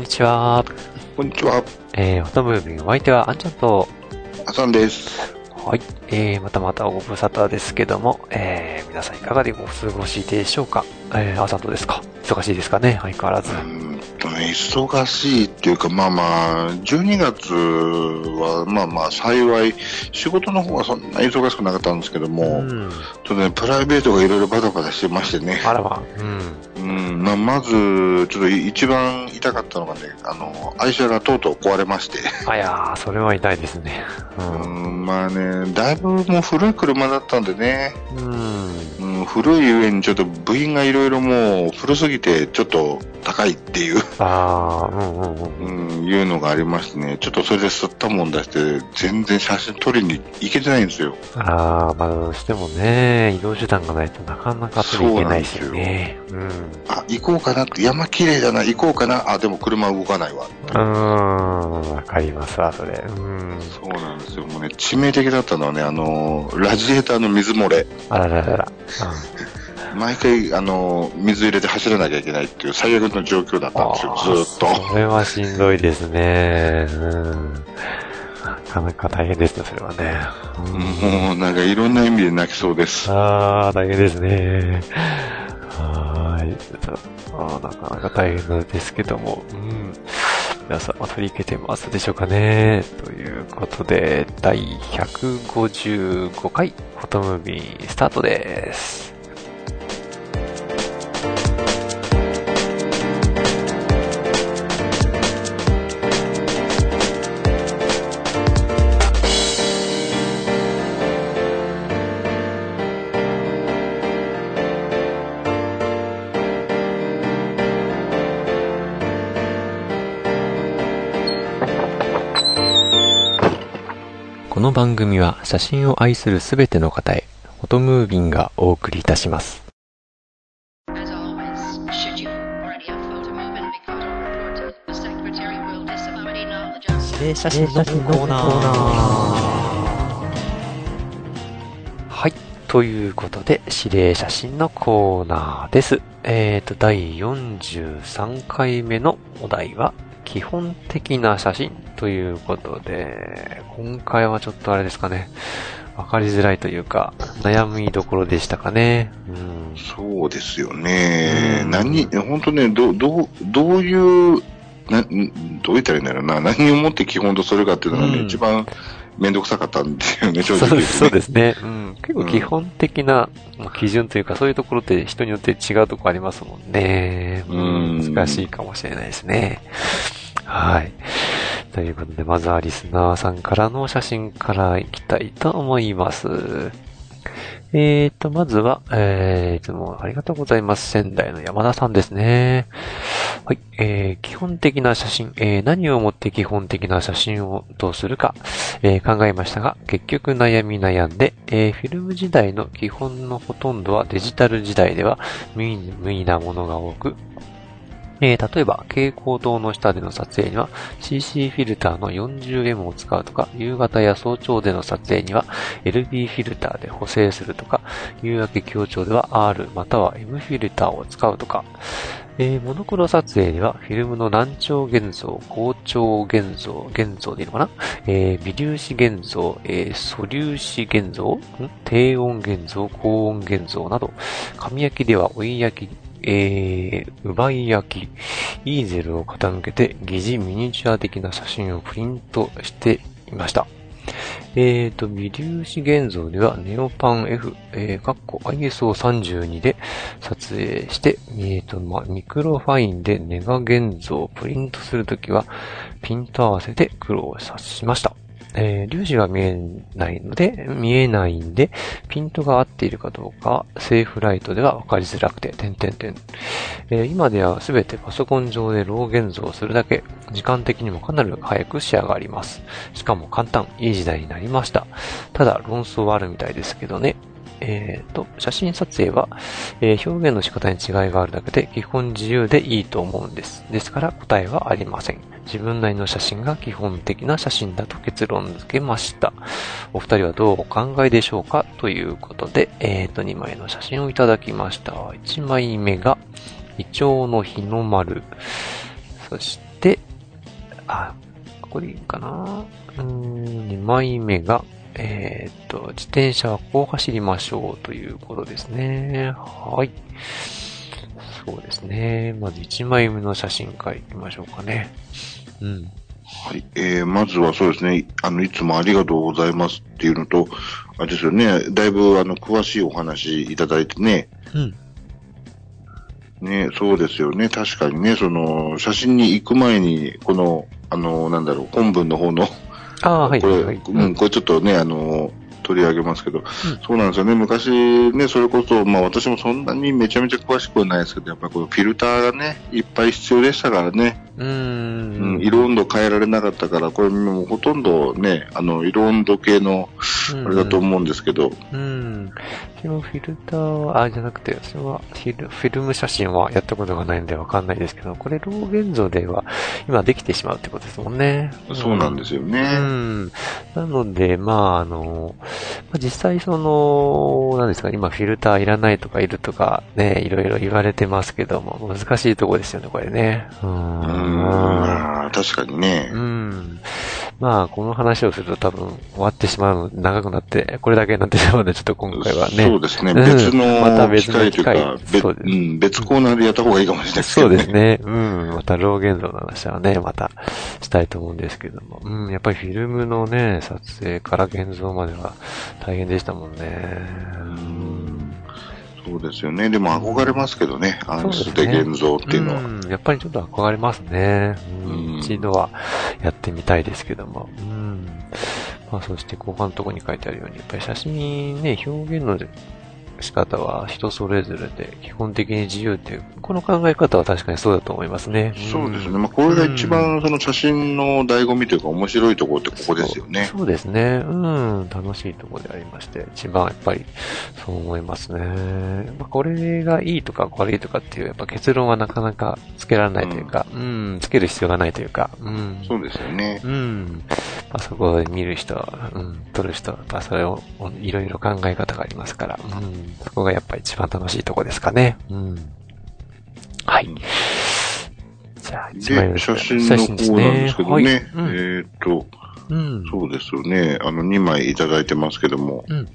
ん、こんにちは。こんにちは、えー、フォトムービング、お相手は、あんちゃんと、あさんです。はい、えー、またまたご無沙汰ですけども、えー、皆さんいかがでお過ごしでしょうか？えー、あさんとですか？忙しいですかね？相変わらずね、忙しいっていうか、まあまあ、12月は、まあまあ、幸い、仕事の方はそんな忙しくなかったんですけども、うん。ちょっとね、プライベートがいろいろバタバタしてましてね、あらま、うん。うん、まあ、まず、ちょっと一番痛かったのがね、あの、愛車がとうとう壊れまして、あやー、それは痛いですね。う。ん、まあね、だいぶもう古い車だったんでね、うん。うん、古い上にちょっと部品がいろいろもう古すぎてちょっと高いっていう、あー、うんうんうん。うん、いうのがありましてね、ちょっとそれで吸ったもん出して、全然写真撮りに行けてないんですよ。あー、まあ、どうしてもね、移動手段がないとなかなか取り行けないですよね。うん。あ、行こうかなって、山綺麗だな、行こうかな、あ、でも車動かないわ。うーん、わかりますわ、それ。うん。そうなんですよ。もうね、致命的だったのはね、あの、ラジエーターの水漏れ。あらららら。毎回、あの、水入れて走らなきゃいけないっていう最悪の状況だったんですよ、ずーっと。それはしんどいですね。うん。なかなか大変ですね、それはね。うんもう、なんかいろんな意味で泣きそうです。ああ、大変ですね。はーい。あーなかなか大変なんですけども、うん。皆さんは取り受けてますでしょうかね。ということで、第155回フォトムービースタートです。番組は写真を愛するすべての方へい,はいということで指令写真のコーナーです。えっ、と第43回目のお題は基本的な写真ということで、今回はちょっとあれですかね、わかりづらいというか、悩みどころでしたかね。うん。そうですよね。うん何、本当ね、ど、どう、どういう、な、んどう言ったらいいんだろうな。何をもって基本とするかっていうのがね、うん一番めんどくさかったんですよね、正そう直ね、ですそうですね。うん。結構基本的なまあ基準というか、そういうところって人によって違うところありますもんね。うん難しいかもしれないですね。はい。ということで、まずはリスナーさんからの写真からいきたいと思います。えーと、まずは、えー、いつもありがとうございます。仙台の山田さんですね。はい、えー、基本的な写真、えー、何をもって基本的な写真をどうするか、えー考えましたが、結局悩み悩んで、えーフィルム時代の基本のほとんどはデジタル時代では無意無意なものが多く、えー例えば、蛍光灯の下での撮影には CC フィルターの 40M を使うとか、夕方や早朝での撮影には LB フィルターで補正するとか、夕焼け強調では R または M フィルターを使うとか、えーモノクロ撮影ではフィルムの難聴現像、高調現像、現像でいいのかな？えー微粒子現像、えー素粒子現像、低温現像、高温現像など、紙焼きでは追い焼き、えー、覆い焼き、イーゼルを傾けて疑似ミニチュア的な写真をプリントしていました。えーと、微粒子現像ではネオパン F、えー、かっこ ISO32 で撮影して、えーと、まあ、ミクロファインでネガ現像をプリントするときは、ピント合わせて苦労しました。えー粒子が見えないので、見えないんで、ピントが合っているかどうか、セーフライトでは分かりづらくて、点々点。えー今ではすべてパソコン上でロー現像するだけ、時間的にもかなり早く仕上がります。しかも簡単、いい時代になりました。ただ、論争はあるみたいですけどね。えっ、と、写真撮影は、えー表現の仕方に違いがあるだけで基本自由でいいと思うんです。ですから答えはありません。自分なりの写真が基本的な写真だと結論付けました。お二人はどうお考えでしょうかということで、えっ、と、2枚の写真をいただきました。1枚目が、イチョウの日の丸。そして、あ、これいいかなうーん、2枚目が、えーっと、自転車はこう走りましょうということですね。はい。そうですね。まず1枚目の写真からいきましょうかね。うん。はい。えー、まずはそうですね、あの、いつもありがとうございますっていうのと、あれですよね、だいぶ、あの、詳しいお話いただいてね、うん。ね、そうですよね、確かにね、その、写真に行く前に、この、あの、なんだろう、本文の方の、ああ、はい、これ、はい、はい。うん、これちょっとね、あの、取り上げますけど、そうなんですよね。昔ね、それこそ、まあ私もそんなにめちゃめちゃ詳しくはないですけど、やっぱりこのフィルターがね、いっぱい必要でしたからね。うん、ん。色温度変えられなかったから、これもうほとんどね、あの、色温度系の、うんあれだと思うんですけど、うん。そのフィルターは、あ、じゃなくて、それはフィル、フィルム写真はやったことがないんでわかんないですけど、これ、ロー現像では、今できてしまうってことですもんね。そうなんですよね。うん。なので、まあ、あの、まあ実際その、なんですか、今フィルターいらないとかいるとか、ね、いろいろ言われてますけども、難しいとこですよね、これね。ううん、ん。まあ確かにねう。ん。まあ、この話をすると多分終わってしまう、長くなって、これだけになってしまうので、ちょっと今回はね。そうですね。うん別のまた別の機会というか機会、別そうん、別コーナーでやった方がいいかもしれないですね。そうですね。うん。また、ロー現像の話はね、またしたいと思うんですけども。うん。やっぱりフィルムのね、撮影から現像までは大変でしたもんね。うん。そうですよね。でも憧れますけどね。暗室で現像っていうのは。ん。やっぱりちょっと憧れますね。ううんん。一度はやってみたいですけども。うん。まあ、そして後半のところに書いてあるように、やっぱり写真ね、表現の仕方は人それぞれで、基本的に自由っていう、この考え方は確かにそうだと思いますね。そうですね。まあ、これが一番その写真の醍醐味というか面白いところってここですよねそう。そうですね。うん。楽しいところでありまして、一番やっぱりそう思いますね。まあ、これがいいとか悪いとかっていう、やっぱ結論はなかなかつけられないというか、うん、つける必要がないというか、うん。そうですよね。うん。まあ、そこで見る人は、うん、撮る人は、まあ、それを、いろいろ考え方がありますから、うん。そこがやっぱ一番楽しいとこですかね。うん。はい。じゃあ、一枚目で、写真の方なんですけどね。はいうんえーっと、うん。そうですよね。あの、2枚いただいてますけども。うん。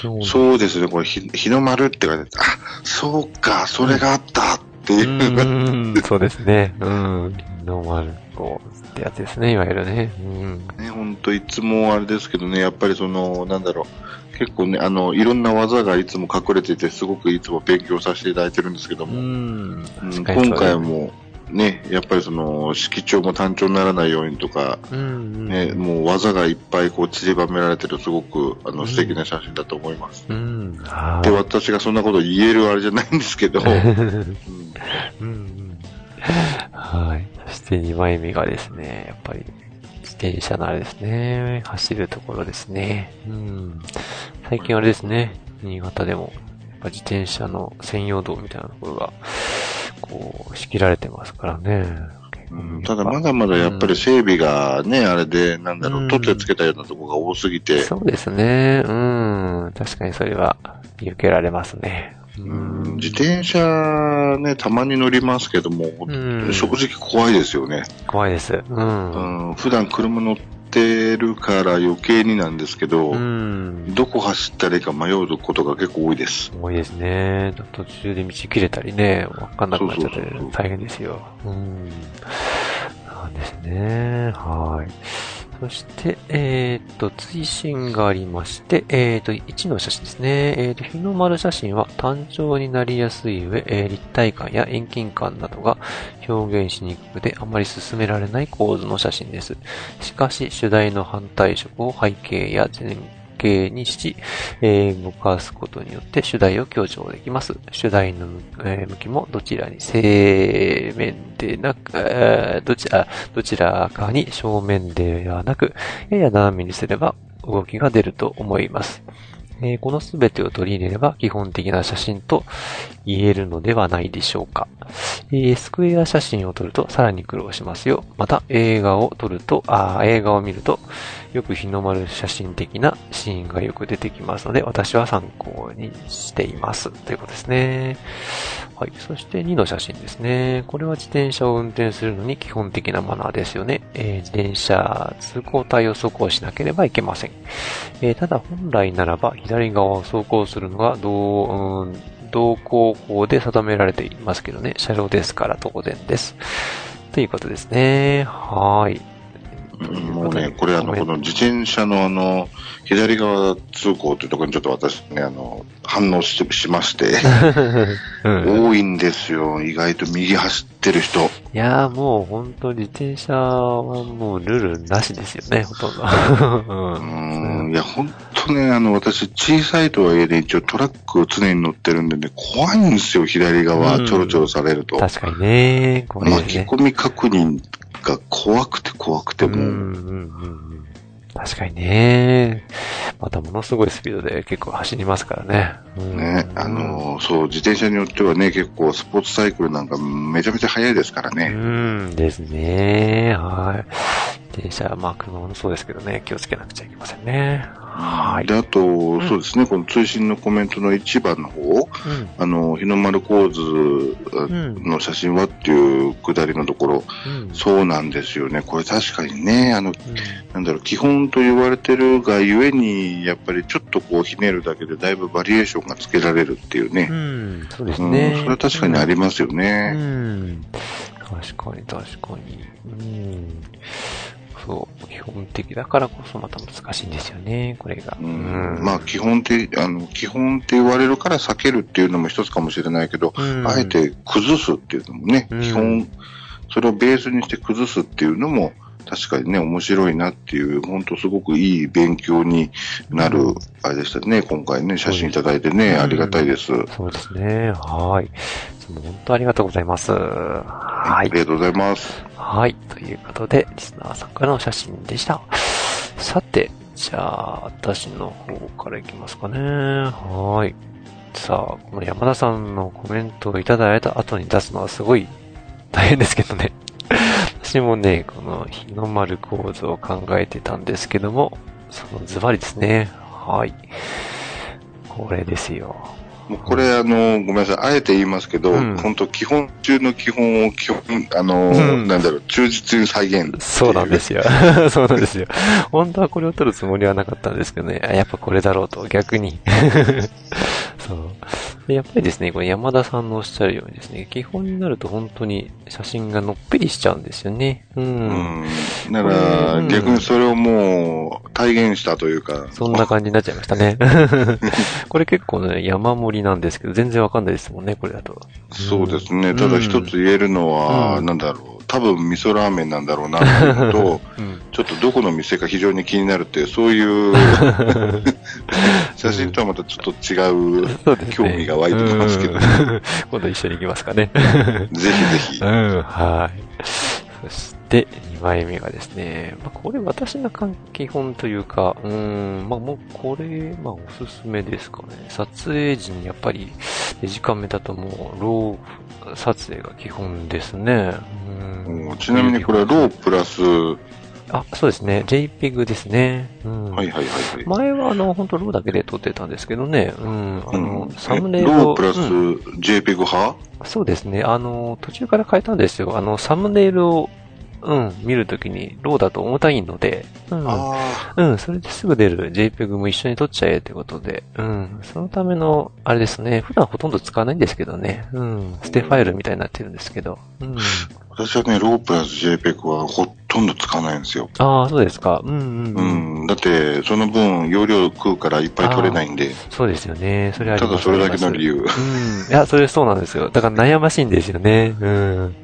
そうそうですね。これ、ひ日の丸って書いてあって、あ、そうか、それがあったっていう。うん、そうですね。うん。ノーマルこうってやつですね、いわゆるね。うん。ね、本当いつもあれですけどね、やっぱりその、なんだろう、結構ね、あの、いろんな技がいつも隠れてて、すごくいつも勉強させていただいてるんですけども、うん。今回も、ね、やっぱりその、色調も単調にならないようにとか、うん。ね、もう技がいっぱいこう散りばめられてる、すごく、あの、素敵な写真だと思います。うん。はで、私がそんなこと言えるあれじゃないんですけど、うんうんうん。はい。そして2枚目がですね、やっぱり、自転車のあれですね、走るところですね。うん。最近あれですね、新潟でも、やっぱ自転車の専用道みたいなところが、こう、仕切られてますからね。うんただまだまだやっぱり整備がね、あれで、なんだろうんう、取ってつけたようなところが多すぎて、そうですね。うん。確かにそれは、見受けられますね。ううん自転車ね、たまに乗りますけども、ん正直怖いですよね。怖いです。うん。うん、普段車乗ってるから余計になんですけど、うん。どこ走ったらいいか迷うことが結構多いです。多いですね。途中で道切れたりね、わかんなくなっちゃって大変ですよ。うん。なんですね。はい。そして、えっ、と、追伸がありまして、えっ、と、1の写真ですね。えっ、と、日の丸写真は単調になりやすい上、え立体感や遠近感などが表現しにくくてあまり進められない構図の写真です。しかし、主題の反対色を背景や前景にし、えー動かすことによって主題を強調できます。主題の、えー向きもどちらに正面でなく、えーどちら、どちらかに正面ではなく、やや斜めにすれば動きが出ると思います。えーこのすべてを取り入れれば基本的な写真と言えるのではないでしょうか。えースクエア写真を撮るとさらに苦労しますよ。また映画を撮ると、あ映画を見るとよく日の丸写真的なシーンがよく出てきますので、私は参考にしています。ということですね。はい。そして2の写真ですね。これは自転車を運転するのに基本的なマナーですよね。えー自転車通行帯を走行しなければいけません。えーただ本来ならば左側を走行するのが同、うん同行法で定められていますけどね。車両ですから当然です。ということですね。はい。もうね、これあの、この自転車のあの、左側通行というところにちょっと私ね、あの、反応ししまして、うん多いんですよ。意外と右走ってる人。いやーもう本当自転車はもうルールなしですよね、ほとんど。うーん、いや、本当ね、あの、私、小さいとはいえね、一応トラックを常に乗ってるんでね、怖いんですよ、左側、うんちょろちょろされると。確かにね、これね。巻き込み確認が怖くて怖くてもう、うんうんうんうん。確かにね。またものすごいスピードで結構走りますからね。うんね、あ、の、そう、自転車によってはね、結構スポーツサイクルなんかめちゃめちゃ速いですからうね。んですね。はい。自転車、まあ車もそうですけどね、気をつけなくちゃいけませんね。はい。で、あと、そうですね、この通信のコメントの1番の方、うんあの、日の丸構図んの写真はっていうくだりのところ、うんそうなんですよね。これ確かにね、あの、うんなんだろう、基本と言われてるがゆえに、やっぱりちょっとこうひねるだけでだいぶバリエーションがつけられるっていうね。うん、そうですうん、ね。それは確かにありますようね。ん。確かに、確かに。うん。そう、基本的だからこそまた難しいんですよね、これが。うんまあ基本的、あの、基本って言われるから避けるっていうのも一つかもしれないけど、うんあえて崩すっていうのもね、うん基本、それをベースにして崩すっていうのも、確かにね、面白いなっていう、本当すごくいい勉強になる、あれでしたね、今回ね、写真いただいてね、うんありがたいです。そうですね。はい。も本当ありがとうございます。はいあり。がとうございます。はい。ということで、リスナーさんからの写真でした。さて、じゃあ、私の方からいきますかね。はい。さあ、この山田さんのコメントをいただいた後に出すのはすごい大変ですけどね。私もね、この日の丸構図を考えてたんですけども、そのズバリですね。はい。これですよ。もうこれ、あの、ごめんなさい、あえて言いますけど、うん本当基本中の基本を基本、あの、うんなんだろう、忠実に再現。そうなんですよ。そうなんですよ。本当はこれを取るつもりはなかったんですけどね、あやっぱこれだろうと、逆に。そう。でやっぱりですね、これ山田さんのおっしゃるようにですね、基本になると本当に写真がのっぺりしちゃうんですよね。うん。うん。だから、うん逆にそれをもう、体現したというか。そんな感じになっちゃいましたね。これ結構ね、山盛りなんですけど、全然わかんないですもんね、これだと。そうですね。うんただ一つ言えるのは、うんなんだろう。多分味噌ラーメンなんだろうなと、うん。ちょっとどこの店か非常に気になるっていう、そういう 写真とはまたちょっと違う。興味が湧いてきますけど、うん 今度一緒に行きますかね。ぜひぜひう。ん、はい。そして、2枚目がですね、まあ、これ私の関基本というか、うーん、まあ、もうこれ、まあ、おすすめですかね。撮影時にやっぱり、デジカメだともう、ロー撮影が基本ですね。うんうんちなみにこれはロープラス、はあ、そうですね。JPEG ですね。うん。いはいはいはい。前はあの、本当ローだけで撮ってたんですけどね。うん。あの、うんサムネイルロープラスうん JPEG 派？そうですね。あの、途中から変えたんですよ。あの、サムネイルを、うん、見るときに、ローだと重たいので、うん。あうん、それですぐ出る JPEG も一緒に撮っちゃえってことで、うん。そのための、あれですね。普段ほとんど使わないんですけどね。うん。捨てファイルみたいになってるんですけど。うん。あ。私はね、 RAW プラス JPEG はほとんど使わないんですよ。ああ、そうですか。うんうん、ううん。ん。だって、その分、容量食うからいっぱい撮れないんで、そうですよね。それありただそれだけの理由。由。うん。いや、それそうなんですよ。だから悩ましいんですよね。うん。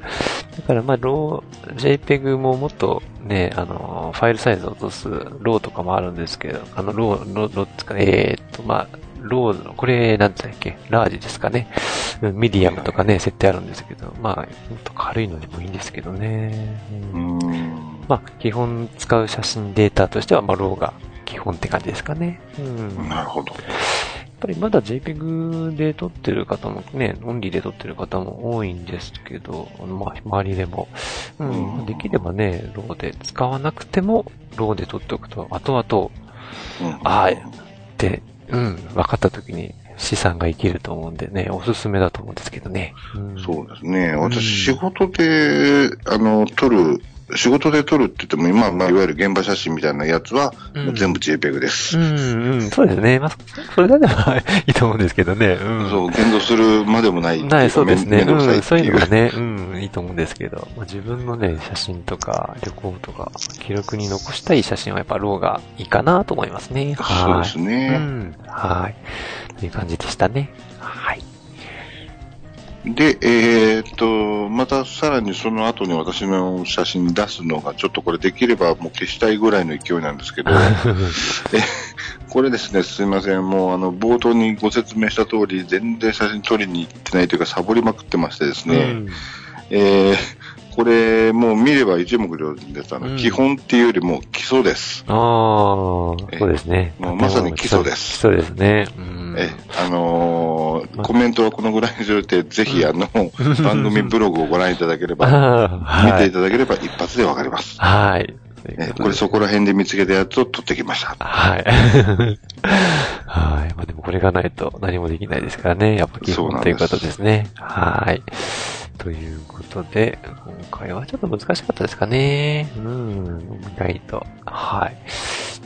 だからまあ、 RAW、JPEG ももっとね、あの、ファイルサイズを落とす、 RAW とかもあるんですけど、あの、 RAW、RAW、RAW つか、えーっと、まあ、 RAW の、これ、なんて言ったっけ、ラージですかね。うんミディアムとかね、設定あるんですけど、まあ、もっと軽いのでもいいんですけどね。ううんん。まあ、基本使う写真データとしては、まあ、 RAW が基本って感じですかね。うん。なるほど。やっぱりまだ JPEG で撮ってる方もね、オンリーで撮ってる方も多いんですけど、まあ、周りでも。うん。うんできればね、 RAW で使わなくても、 RAW で撮っておくと、後々、うんあーって、うん、分かった時に資産が生きると思うんでね、おすすめだと思うんですけどね。うん、そうですね。うん私、仕事で、あの、撮る、仕事で撮るって言っても、今、まあ、いわゆる現場写真みたいなやつは、全部 JPEG です。うん、うん、そうですね。まあ、それだけは いいと思うんですけどね。うん。そう、現像するまでもない。ない、そうですね。うん、そういう。のがね、うん、いいと思うんですけど、まあ、自分のね、写真とか旅行とか、記録に残したい写真はやっぱローがいいかなと思いますね。そうはい。ですね。うん、はい。という感じでしたね。はい。で、えーっと、またさらにその後に私の写真出すのが、ちょっとこれできればもう消したいぐらいの勢いなんですけど、えこれですね、すいません、もうあの、冒頭にご説明した通り、全然写真撮りに行ってないというか、サボりまくってましてですね、うんえーこれ、もう見れば一目瞭然です。あの、うん基本っていうよりも基礎です。ああ、そうですね。もうまさに基礎です基礎ですね。うん。え、あのーまコメントはこのぐらいにするって、ぜひ、あの、番組ブログをご覧いただければ、あ あ、見ていはい。ただければ一発でわかります。はい。ね、これそこら辺で見つけたやつを撮ってきました。はい。はい。まあでもこれがないと何もできないですからね。やっぱ基本ということですね。はい。ということで、今回はちょっと難しかったですかね。うん。意外と。はい。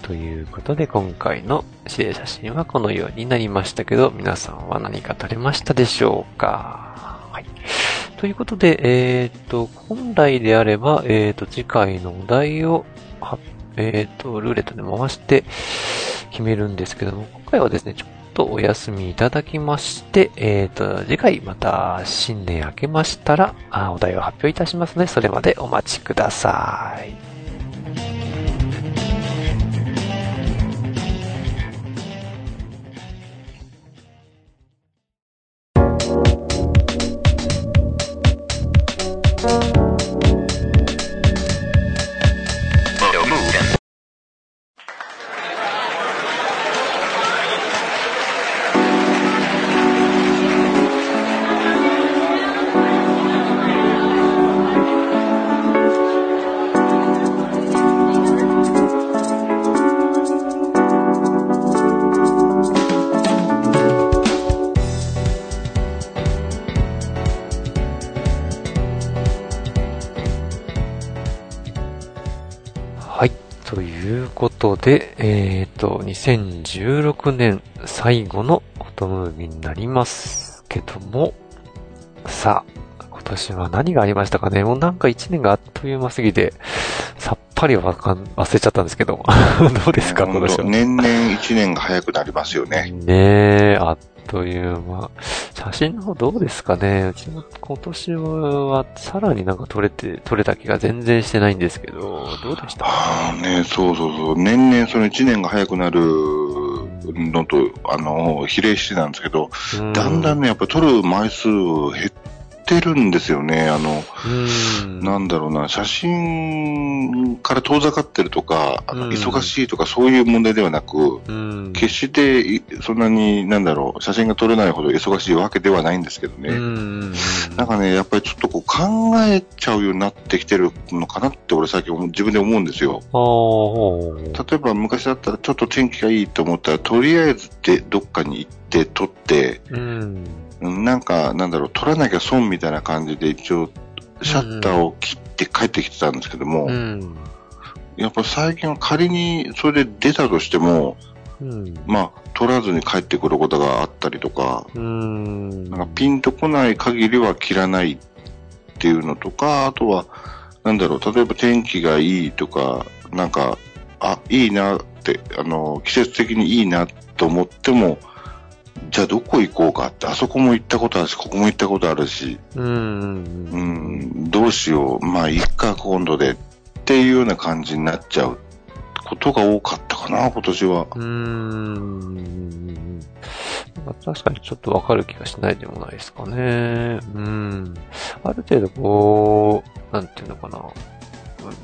ということで、今回の指令写真はこのようになりましたけど、皆さんは何か撮れましたでしょうかはい。ということで、えっ、と、本来であれば、えっ、と、次回のお題をはえっ、と、ルーレットで回して決めるんですけども、今回はですね、ちょっとお休みいただきまして、えっ、と、次回また新年明けましたら、あお題を発表いたしますので、それまでお待ちください。ことで、えっ、と、2016年最後のフォトムービーになりますけども、さあ、今年は何がありましたかね？もうなんか1年があっという間すぎて、さっぱりわかん、忘れちゃったんですけど、どうですか、今年は？年々一年が早くなりますよね。ねえ、あっという間。写真の方どうですかねうちの今年はさらになんか撮れて、撮れた気が全然してないんですけど、どうでした？ああね、そうそうそう。年々その一年が早くなるのと、あの、比例してなんですけど、だんだんね、ね、やっぱ撮る枚数減ってるんですよね。あの、うん。なんだろうな、写真から遠ざかってるとか、忙しいとかそういう問題ではなく、うん。決していそんなに、なんだろう、写真が撮れないほど忙しいわけではないんですけどね。うん。なんかね、やっぱりちょっとこう考えちゃうようになってきてるのかなって俺最近自分で思うんですよ。例えば昔だったらちょっと天気がいいと思ったら、とりあえずでどっかに行って撮って、なんか、なんだろう、撮らなきゃ損みたいな感じで一応、シャッターを切って帰ってきてたんですけども、うん。やっぱ最近は仮にそれで出たとしても、うん。まあ、撮らずに帰ってくることがあったりとか、うん。なんかピンとこない限りは切らないっていうのとか、あとは、なんだろう、例えば天気がいいとか、なんか、あ、いいなって、あの、季節的にいいなと思っても、じゃあどこ行こうかって、あそこも行ったことあるし、ここも行ったことあるし、うん。うん、どうしよう、まあ、いっか、今度でっていうような感じになっちゃうことが多かったかな、今年は。うーん。確かにちょっとわかる気がしないでもないですかね。うん。ある程度こう、なんていうのかな。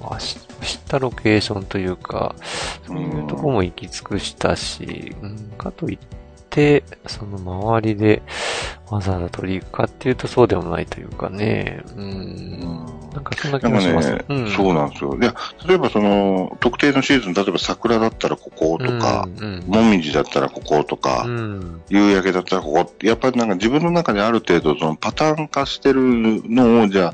まあ、知知ったロケーションというか、そういうとこも行き尽くしたし、うん、かといって、その周りでわざわざ取り行くかっていうとそうでもないというかね、うん、なんかそんな気がします。ね、うん、そうなんですよ。いや、例えばその、特定のシーズン、例えば桜だったらこことか、もみじだったらこことか、うん、夕焼けだったらここ、やっぱりなんか自分の中である程度そのパターン化してるのを、じゃ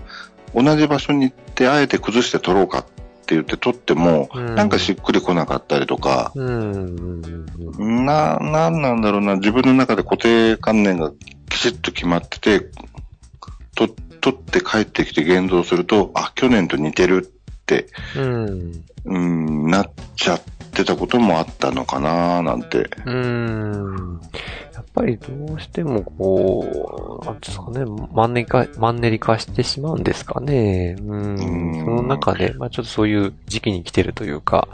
あ、同じ場所に行ってあえて崩して撮ろうかって言って撮っても、うんなんかしっくりこなかったりとか、うんな、なんなんだろうな、自分の中で固定観念がきちっと決まってて、と、撮って帰ってきて現像すると、あ、去年と似てるって、うん、うん、なっちゃってたこともあったのかななんて。うん。やっぱりどうしてもこう、なんですかね、マンネリ化、マンネリ化してしまうんですかね。うん。うんその中で、まあちょっとそういう時期に来てるというか、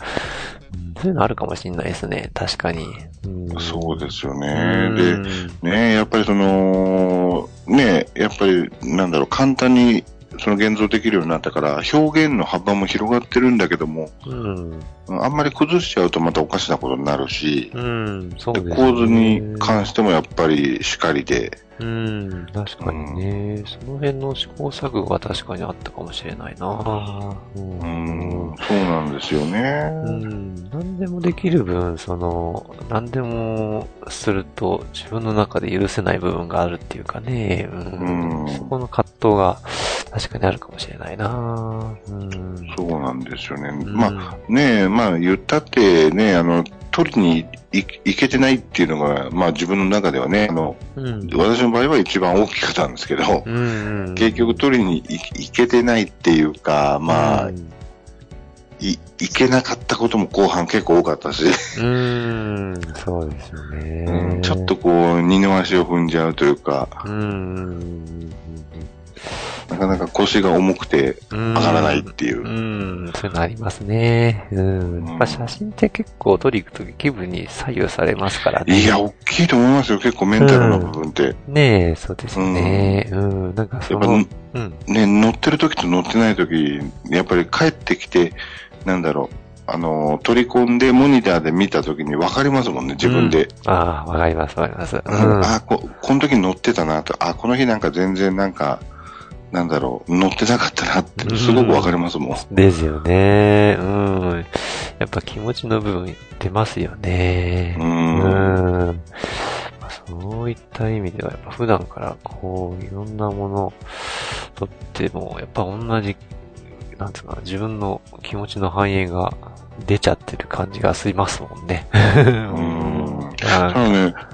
うんそういうのあるかもしれないですね。確かに。うん、そうですようね。んで、ねやっぱりその、ねやっぱり、なんだろう、簡単に、その現像できるようになったから、表現の幅も広がってるんだけども、うん。あんまり崩しちゃうとまたおかしなことになるし、うん。ね。構図に関してもやっぱりしかりで、うん。確かにね。その辺の試行錯誤が確かにあったかもしれないな。ううん、そうなんですよね。うん、何でもできる分、その、何でもすると自分の中で許せない部分があるっていうかね、うんうんそこの葛藤が確かにあるかもしれないな、うん、そうなんですよね。うんまあねえ、まあ言ったってね、あの、取りに行行けてないっていうのが、まあ自分の中ではね、あの、うん、私の場合は一番大きかったんですけど、うん、結局取りに行行けてないっていうか、まあ、うん、い行けなかったことも後半結構多かったし、うん、そうですよね、うんちょっとこう、二の足を踏んじゃうというか、うん、なかなか腰が重くてうん、上がらないっていうう。ん、そういうのありますね。うん。やっぱ写真って結構撮り行くとき気分に左右されますからね。いや、大きいと思いますよ、結構メンタルの部分って。ねえ、そうですよね。うん。なんかそやっぱの、うん。ね、乗ってる時と乗ってない時、やっぱり帰ってきて、なんだろう、あの、取り込んでモニターで見た時に分かりますもんね、自分で。ああ、わかります、わかります。ううんん。あこ、この時乗ってたなと、あ、この日なんか全然なんか、なんだろう、乗ってなかったなって、すごく分かりますもん。ですよね。うん。やっぱ気持ちの部分出ますよね。う。うんん。まあそういった意味では、やっぱ普段からこう、いろんなものとっても、やっぱ同じ、なんていうかな、自分の気持ちの反映が出ちゃってる感じがしますもんね。んた はだね、ま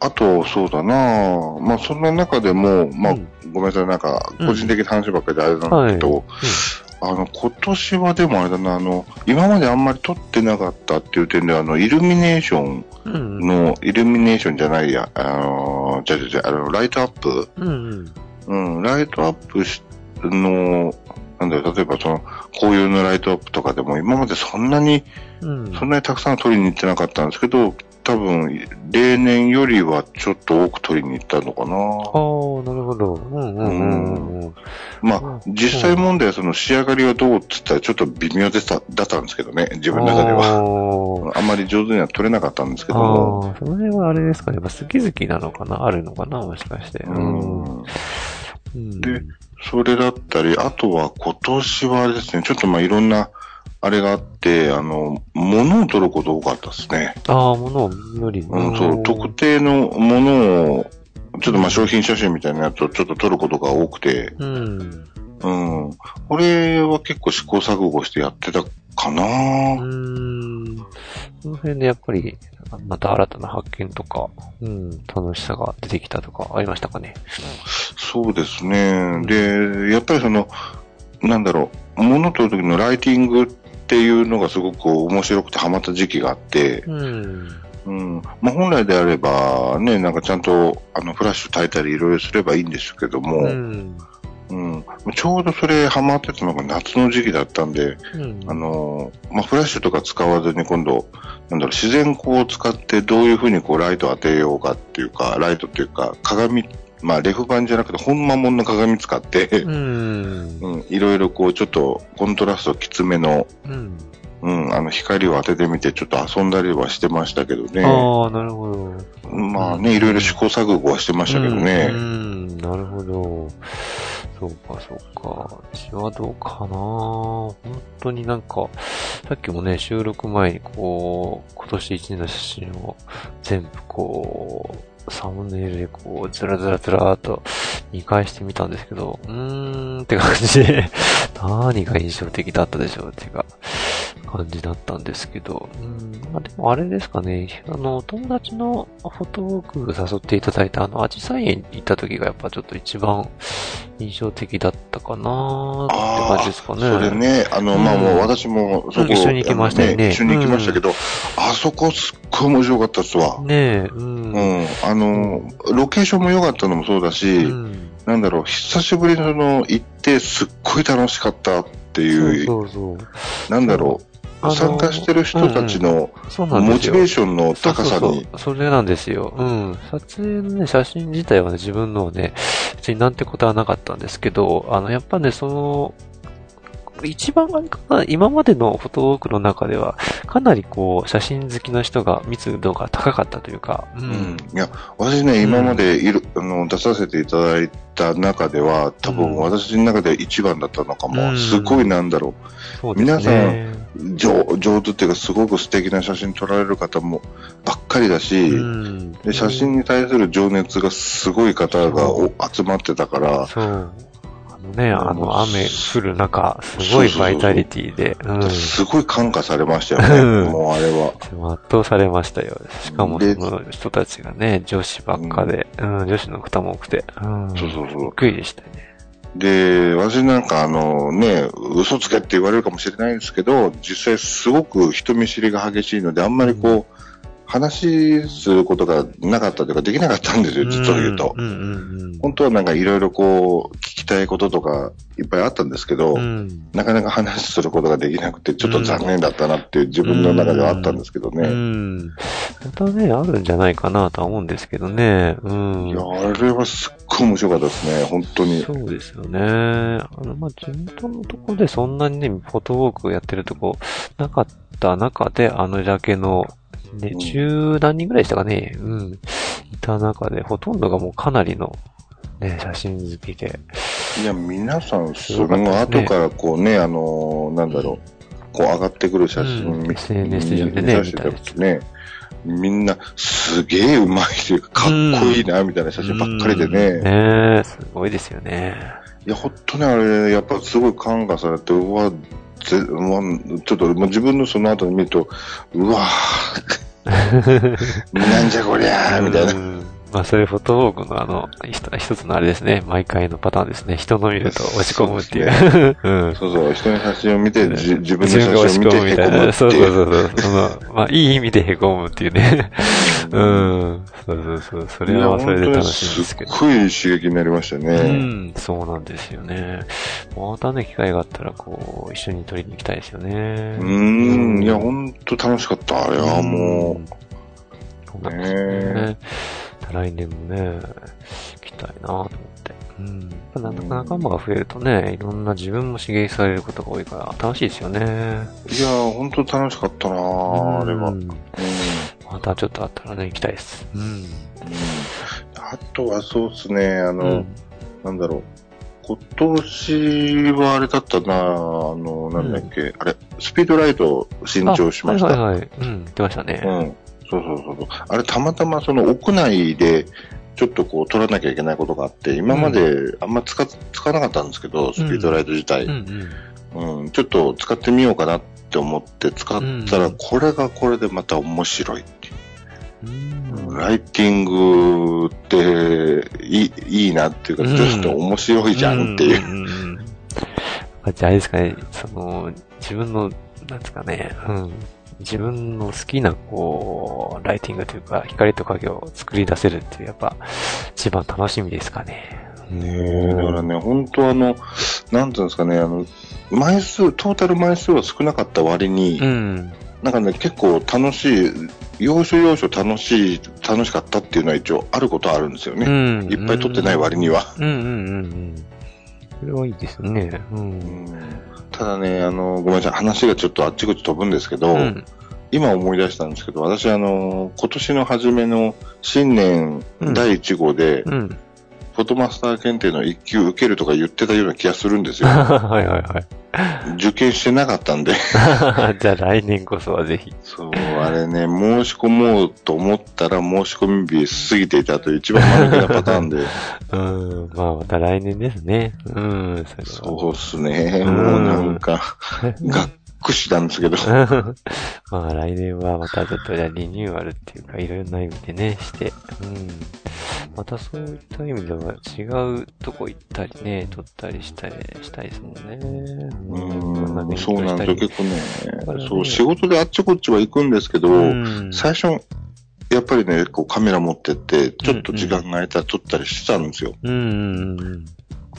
あ、あと、そうだな。まあ、そんな中でも、まあ、うん。ごめんなさい、なんか、個人的な話ばっかりであれなんだけど、あの、今年はでもあれだな、あの、今まであんまり撮ってなかったっていう点で、あの、イルミネーション。の、イルミネーションじゃないや、あの、じゃじゃじゃ、あの、ライトアップうんうん。うん、ライトアップしの、なんだろう、例えばその、紅葉のライトアップとかでも、今までそんなに、うん。そんなにたくさん撮りに行ってなかったんですけど、多分、例年よりはちょっと多く撮りに行ったのかああ、な。なるほど。うんうんうんうん。まあ、実際問題はその仕上がりはどうって言ったらちょっと微妙でした、だったんですけどね、自分の中では。は。あんまり上手には撮れなかったんですけども。ああ、その辺はあれですかね。やっぱ好き好きなのかなあるのかなもしかして。うんうん。でそれだったり、あとは今年はですね、ちょっとまあいろんな、あれがあって、あの、物を撮ること多かったですね。ああ、物を無理。うん、そう、特定のものを、ちょっとまあ商品写真みたいなやつをちょっと撮ることが多くて、うん。うん。これは結構試行錯誤してやってたかな、うん。その辺でやっぱり、また新たな発見とか、うん、楽しさが出てきたとかありましたかね。そうですね。で、やっぱりその、なんだろう、物を撮る時のライティングっていうのがすごく面白くてハマった時期があって、うん。うん。まあ本来であれば、ね、なんかちゃんと、あの、フラッシュ焚いたりいろいろすればいいんですけども、うん。うん。ちょうどそれハマってたのが夏の時期だったんで、うん。あのーまあ、フラッシュとか使わずに今度、なんだろう、自然光を使ってどういう風にこうライトを当てようかっていうか、ライトっていうか、鏡、まあ、レフ板じゃなくて本間もんの鏡使って、うん。いろいろこう、ちょっとコントラストきつめの、うん。うん、あの、光を当ててみて、ちょっと遊んだりはしてましたけどね。ああ、なるほど。まあね、いろいろ試行錯誤はしてましたけどね。うん、うんなるほど。そうか、そうか。私はどうかな本当になんか、さっきもね、収録前にこう、今年一年の写真を全部こう、サムネイルでこう、ずらずらずらーっと見返してみたんですけど、うーんって感じで、何が印象的だったでしょうっていうか、感じだったんですけど、うん、まあでもあれですかね、あの、友達のフォトウォーク誘っていただいたあの、アジサイ園に行った時がやっぱちょっと一番印象的だったかなーって感じですかね。それね、あの、うん。まあもう私もそこ、一緒に行きましたよね。あの一緒に行きましたけど、あそこすっごい面白かったっすわ。ねえ、うん。うん。あの、ロケーションも良かったのもそうだし、うん。なんだろう、久しぶりの、行ってすっごい楽しかったっていう、そうそう。なんだろう、参加してる人たちのそう。ん。モチベーションの高さにそれなんですよ。うん。撮影のね、写真自体はね、自分のをね、別になんてことはなかったんですけど、あの、やっぱね、その、一番今までのフォトウォークの中では、かなりこう、写真好きの人が密度が高かったというか、ううん。いや、私ね、今までいる、あの、出させていただいた中では、多分うん私の中で一番だったのかも。うんすごいなんだろそうですね。う。上上手っていうか、すごく素敵な写真撮られる方もばっかりだし、うん。で写真に対する情熱がすごい方がお集まってたから、そう。あのね、あの、雨降る中、すごいバイタリティで、うん。すごい感化されましたようんね、もうあれは。圧倒されましたよ。しかもそでの人たちがね、女子ばっかで、うん、女子の方も多くて、うん。そうそうそうびっくりでしたよね。で、私なんかあのね、嘘つけって言われるかもしれないんですけど、実際すごく人見知りが激しいので、あんまりこう、話することがなかったというか、できなかったんですよ、実を言うと。うんうん本当はなんかいろいろこう、聞きたいこととかいっぱいあったんですけど、うん。うん。なかなか話することができなくて、ちょっと残念だったなっていう自分の中ではあったんですけどうね。ん。またね、あるんじゃないかなとは思うんですけどね。うん。いや、あれはすっごい面白かったですね、本当に。そうですよね。あの、まあ、地元のところでそんなにね、フォトウォークやってるとこなかった中で、あのだけの、ねう、ん。十何人ぐらいでしたかね、うん、いた中で、ほとんどがもうかなりの、ね、写真好きで。いや、皆さん、その後からこうね、あの、なんだろう、こう上がってくる写真うん。見 SNS 上でね見ただくとね、みんな、すげえうまいというか、かっこいいな、みたいな写真ばっかりでね。うん。ねすごいですよね。いや、ほんとね、あれ、やっぱすごい感化されて、うわ、ぜうわちょっと、もう自分のその後に見ると、うわ なんじゃこりゃー、みたいな。うんまあ、それフォトウォークのあの、一一つのあれですね。毎回のパターンですね。人の見ると落ち込むっていう。うん。そうそう、人の写真を見て、じ自分の写自分が落ち真を見て込むみたいな。そうそう。そうそう。その、まあ、いい意味でへこむっていうね。うん。そうそうそう。それはそれで楽しいんですけど。すっごい刺激になりましたうね。ん、そうなんですよね。またね、機会があったら、こう、一緒に撮りに行きたいですよね。うーん、いや、ほんと楽しかった、あれはもそうなんですよね。来年もね、行きたいなと思って。うん。なんとか仲間が増えるとね、いろんな自分も刺激されることが多いから楽しいですよね。う。いや、ほんと楽しかったなあれは。うん。うんまたちょっとあったらね、行きたいです。うん。うんあとはそうですね、あの、うんなんだろう。今年はあれだったなあの、なんだっけ、あれ、スピードライト新調しました。あはいはいはい。うん、出ましたね。うん。そうそうそうそう。あれ、たまたまその屋内で、ちょっとこう、取らなきゃいけないことがあって、今まであんま使っ、使わなかったんですけど、スピードライト自体。うんうん。うん、ちょっと使ってみようかなって思って使ったら、うんこれがこれでまた面白いっていう。うんライティングっていいいいなっていうか、うんちょっと面白いじゃんっていう。じゃああれですかね、その、自分の、なんですかね、うん。自分の好きな、こう、ライティングというか、光と影を作り出せるっていう、やっぱ、一番楽しみですかね。ねえ、だからね、本当あの、なんていうんですかね、あの、枚数、トータル枚数は少なかった割に、うん。なんかね、結構楽しい、要所要所楽しい、楽しかったっていうのは一応あることはあるんですようね。ん。いっぱい撮ってない割には。うんうんうんうん。それはいいですね。う。うんんただね、あの、ごめんなさい、話がちょっとあっちこっち飛ぶんですけど、うん。今思い出したんですけど、私あの、今年の初めの新年うん第1号で、うん。フォトマスター検定の1級受けるとか言ってたような気がするんですよ。はいはいはい。受験してなかったんで。じゃあ来年こそはぜひ。そう、あれね、申し込もうと思ったら申し込み日過ぎていたという一番間抜けなパターンで。うん。まあまた来年ですね。うん。そうっすね。うんもうなんか、がっくしなんですけど。まあ来年はまたちょっとじゃあリニューアルっていうかいろんな意味でね、して、うん。またそういった意味では違うとこ行ったりね、撮ったりしたりしたいですもんね。うん、勉そうなんですよ。結構ね、そう、仕事であっちこっちは行くんですけど、うん。最初、やっぱりね、こうカメラ持ってって、ちょっと時間が空いたら撮ったりしてたんですよ。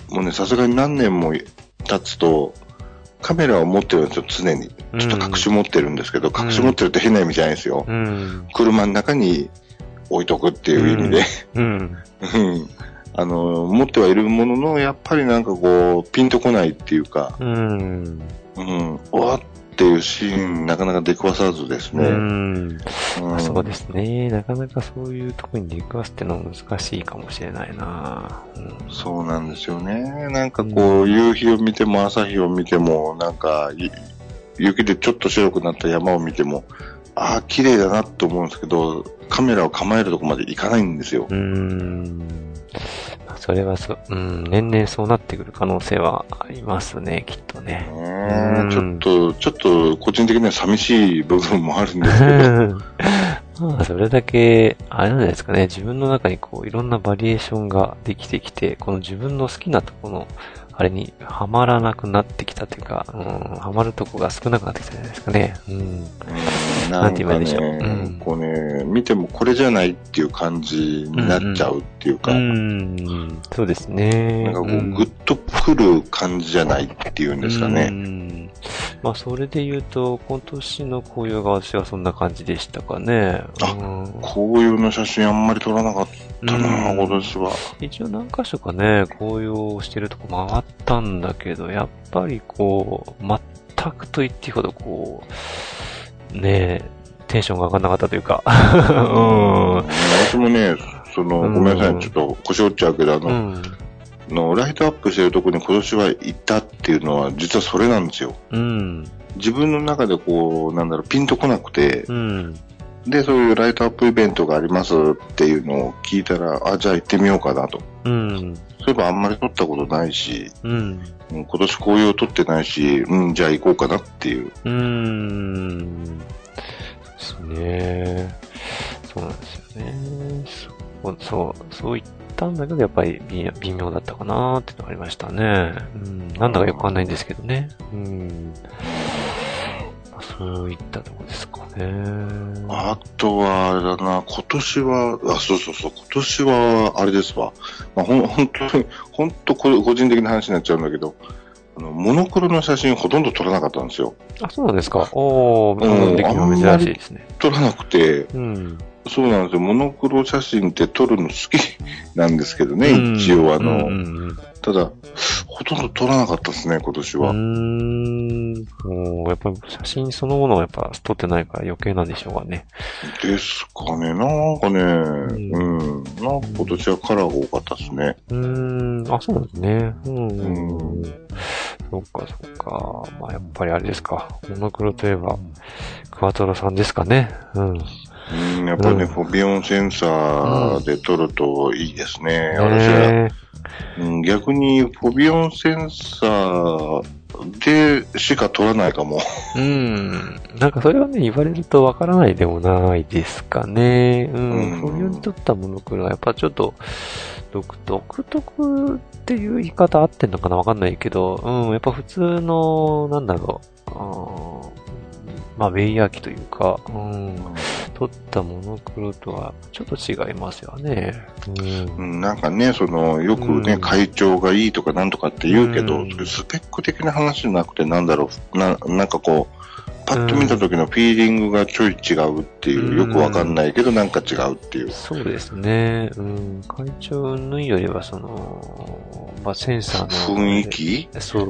もうね、さすがに何年も経つと、カメラを持ってるんですよ、常に。ちょっと隠し持ってるんですけど、隠し持ってるって変な意味じゃないですよ。車の中に置いとくっていう意味で。うん。うん。あの、持ってはいるものの、やっぱりなんかこう、ピンとこないっていうか、うん。うん、おわっていうシーン、なかなか出くわさずですね。うん。うんそうですね。なかなかそういうとこに出くわすってのは難しいかもしれないな。うんそうなんですよね。なんかこう、夕日を見ても朝日を見ても、なんか、い雪でちょっと白くなった山を見ても、ああ、綺麗だなって思うんですけど、カメラを構えるとこまで行かないんですよう。ーん。まあそれはそ、うん、年々そうなってくる可能性はありますね、きっとね。うんねちょっと、ちょっと個人的には寂しい部分もあるんですけど、まあ、それだけ、あれなんですかね、自分の中にこう、いろんなバリエーションができてきて、この自分の好きなところの、あれにはまらなくなってきたというか、うん、はまるとこが少なくなってきたじゃないですかね。うん。うんななんて言えばいいんでしょうねうん、こうね、見てもこれじゃないっていう感じになっちゃうっていうか、うん、そうですね。なんかこう、うんグッとくる感じじゃないっていうんですかうね。んまあ、それで言うと、今年の紅葉が私はそんな感じでしたかね。あうん紅葉の写真あんまり撮らなかったな、うん今年は。一応何箇所かね、紅葉してるとこ回ったんだけど、やっぱりこう、全くと言っていいほどこう、ねえ、テンションが上がんなかったというか。うん。私もね、その、うんごめんなさい、ちょっと腰折っちゃうけど、あの、うん。のライトアップしてるとこに今年は行ったっていうのは、実はそれなんですよ。うん。自分の中でこう、なんだろう、ピンとこなくて、うん。で、そういうライトアップイベントがありますっていうのを聞いたら、あ、じゃあ行ってみようかなと。うん。そういえばあんまり撮ったことないし、うん。うん今年紅葉撮ってないし、うん、じゃあ行こうかなっていう。うーん。そうですね。そうなんですよね。そう、そう、そう言ったんだけど、やっぱり微妙だったかなっていうのがありましたね。うん。なんだかよくわかんないんですけどね。うん。まあそういったとこですかね。あとは、あれだな、今年は、あ、そうそうそう、今年は、あれですわ。まあ、ほん、本当に、本当これ個人的な話になっちゃうんだけど、あの、モノクロの写真ほとんど撮らなかったんですよ。あ、そうなんですか。おー、うんできるの珍しいですね。撮らなくて、うん。そうなんですよ。モノクロ写真って撮るの好きなんですけどね、うん一応あの、うんうんただ、ほとんど撮らなかったですね、今年は。うん。もう、やっぱり写真そのものはやっぱ撮ってないから余計なんでしょうがね。ですかね、なんかね、うん、なんか今年はカラーが多かったですね。うーん、あ、そうなんですね。うん。うんそっか、そっか。まあ、やっぱりあれですか。モノクロといえば、クワトロさんですかね。うん。うん、やっぱりね、うんフォビオンセンサーで撮るといいですね。私は、ねうん、逆にフォビオンセンサーでしか撮らないかも。うん。なんかそれはね、言われるとわからないでもないですかね。ううんん。フォビオンに撮ったモノクロはやっぱちょっと、独独特っていう言い方合ってんのかなわかんないけど、うん、やっぱ普通の、なんだろう、まあ、ウェイヤー機というか、うん、撮ったモノクロとはちょっと違いますよね。うん。うん、なんかね、その、よくね、うん。会長がいいとかなんとかって言うけど、うん。スペック的な話じゃなくて、なんだろう、な、なんかこう、パッと見た時のフィーリングがちょい違うっていう、うんよくわかんないけどなんか違うっていう。そうですね。うん。会長のよりは、その、まあ、センサーの。雰囲気？そう。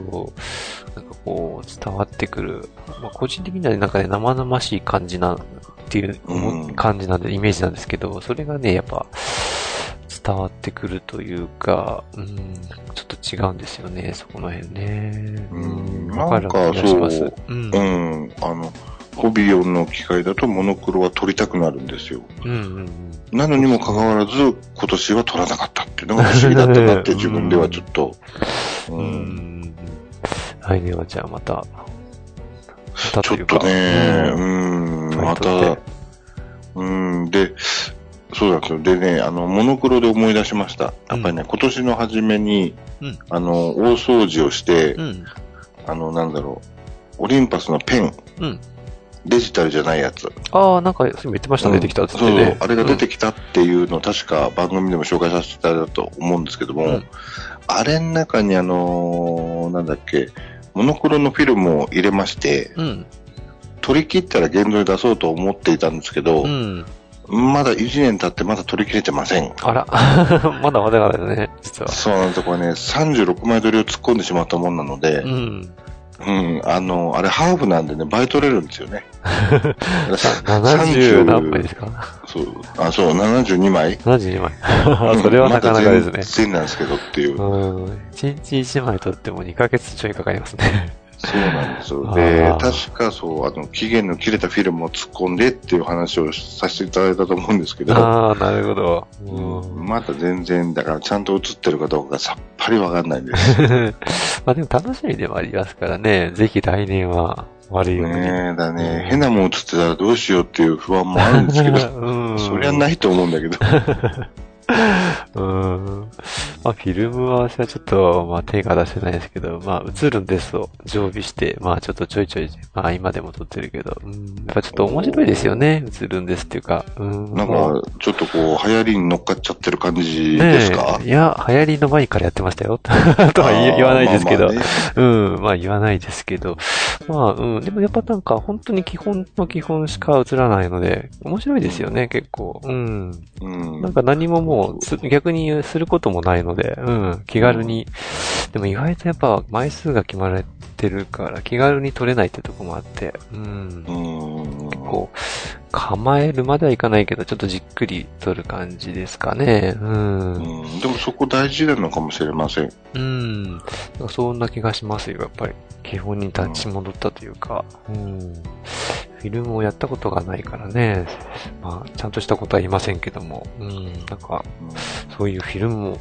なんかこう、伝わってくる。まあ、個人的にはなんかね、生々しい感じな、っていう、うん感じなんで、イメージなんですけど、それがね、やっぱ、伝わってくるというか、うん、ちょっと違うんですよね、そこの辺ね。うんわかる気がします。うん。うん。あの、ホビヨンの機械だとモノクロは撮りたくなるんですよ。うんうんなのにもかかわらず、今年は撮らなかったっていうのが不思議だったなって自分ではちょっと。ううん。うんん。来年はじゃあまた、またちょっとね、ううんん、また、うん、で、そうなんですよ。でね、あの、モノクロで思い出しました。やっぱりね、今年の初めに、うんあの、大掃除をして、うん。あの、なんだろう、オリンパスのペン、うん。デジタルじゃないやつ。ああ、なんか、言ってましたね、出てきたっつってそうね。あれが出てきたっていうのを確か番組でも紹介させていただいたと思うんですけども、うんあれの中にあのーなんだっけ、モノクロのフィルムを入れまして、うん。取り切ったら現像に出そうと思っていたんですけど、うん。まだ1年経ってまだ取り切れてません。あら、まだまだですね、実は。そうなんですよ、これね、36枚撮りを突っ込んでしまったもんなのでう、ん。うん、あの、あれハーフなんでね、倍取れるんですよね。70何枚ですか？そう、あ、そう、72枚 ?72 枚。それはなかなかですねまだ。全然なんですけどっていう。うん。1日1枚取っても2ヶ月ちょいかかりますね。そうなんですよ。あでー、確かそう、あの、期限の切れたフィルムを突っ込んでっていう話をさせていただいたと思うんですけど、ああ、なるほど。うんまだ全然、だからちゃんと映ってるかどうかがさっぱりわかんないです。まあでも楽しみでもありますからね。ぜひ来年は悪いよ。ねえ、だね、変なもん映ってたらどうしようっていう不安もあるんですけど、うん。そりゃないと思うんだけど。うん。まあ、フィルムは私はちょっと、まあ、手が出せないですけど、まあ、映るんですと常備して、まあ、ちょっとちょいちょい、まあ、今でも撮ってるけど、うん。やっぱちょっと面白いですよね。映るんですっていうか、うん。なんか、ちょっとこう、流行りに乗っかっちゃってる感じですか？ねえいや、流行りの前からやってましたよ。とは言言わないですけど。あーまあまうん、まあ言わないですけど。まあ、うん、でもやっぱなんか本当に基本の基本しか映らないので、面白いですよね、結構。うん。あねうん。なんか何ももうす、逆にすることもないので、うん、気軽に。でも意外とやっぱ枚数が決まれてるから、気軽に撮れないってとこもあって、うん。うん。こう、構えるまではいかないけど、ちょっとじっくり撮る感じですかね。うん。うん、でもそこ大事なのかもしれません。うん。そんな気がしますよ、やっぱり。基本に立ち戻ったというか。うん。フィルムをやったことがないからね。まあ、ちゃんとしたことは言いませんけども。うん。なんか、そういうフィルムも、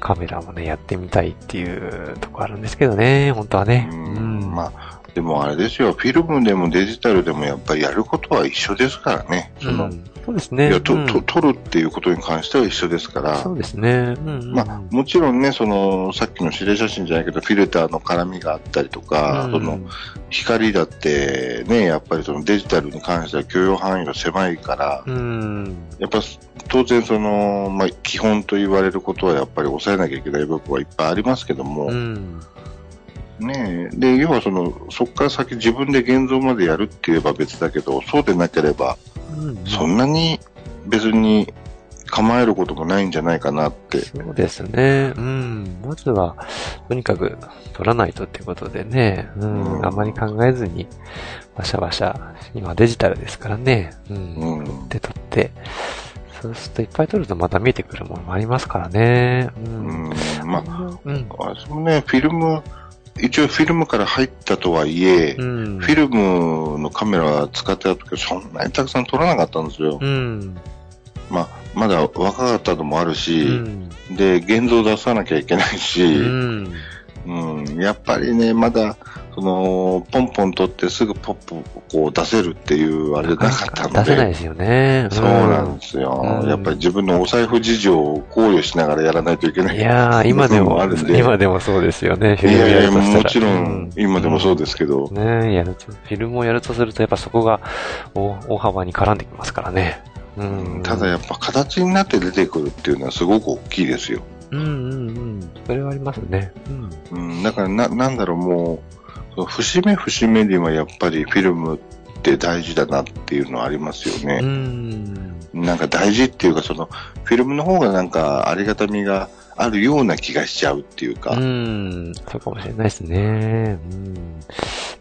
カメラもね、やってみたいっていうとこあるんですけどね、本当はね。うんまあ、でもあれですよ、フィルムでもデジタルでもやっぱりやることは一緒ですからね。その、うんそうですね。いや、と、撮るっていうことに関しては一緒ですから。そうですね。うんうん。まあ、もちろんね、その、さっきの指令写真じゃないけど、フィルターの絡みがあったりとか、うんその、光だってね、やっぱりそのデジタルに関しては許容範囲が狭いから、うん。やっぱ当然その、まあ、基本と言われることはやっぱり抑えなきゃいけない部分はいっぱいありますけども、うん。ねえ、で、要はその、そこから先自分で現像までやるって言えば別だけど、そうでなければ、うんそんなに別に構えることもないんじゃないかなって。そうですね。うん。まずは、とにかく取らないとってことでね。うん。うんあまり考えずに、バシャバシャ。今デジタルですからね。うん。うん取って取って。そうするといっぱい取るとまた見えてくるものもありますからね。う。うんん、まあ、うん。私もね、フィルム、一応フィルムから入ったとはいえ、うん。フィルムのカメラ使ってた時はそんなにたくさん撮らなかったんですよ。うん。まあ、まだ若かったのもあるうし、ん。で、現像出さなきゃいけないし、うん。うん、やっぱりね、まだ、その、ポンポン取ってすぐポップこう出せるっていうあれなかったので。出せないですよね。そうなんですよ、うんやっぱり自分のお財布事情を考慮しながらやらないといけない。いやー、今でもあるん、で。今でもそうですよね。フィいルムやいや、もちろ、うん今でもそうですけど、ねえ、やると、フィルムをやるとすると、やっぱそこが大大幅に絡んできますからね。うん。ただやっぱ形になって出てくるっていうのはすごく大きいですよ。うんうんうん。それはありますね。うん。うん、だからな、なんだろう、もう、節目節目にはやっぱりフィルムって大事だなっていうのはありますようね。ん。なんか大事っていうか、その、フィルムの方がなんかありがたみがあるような気がしちゃうっていうか。うん。そうかもしれないですね。うん。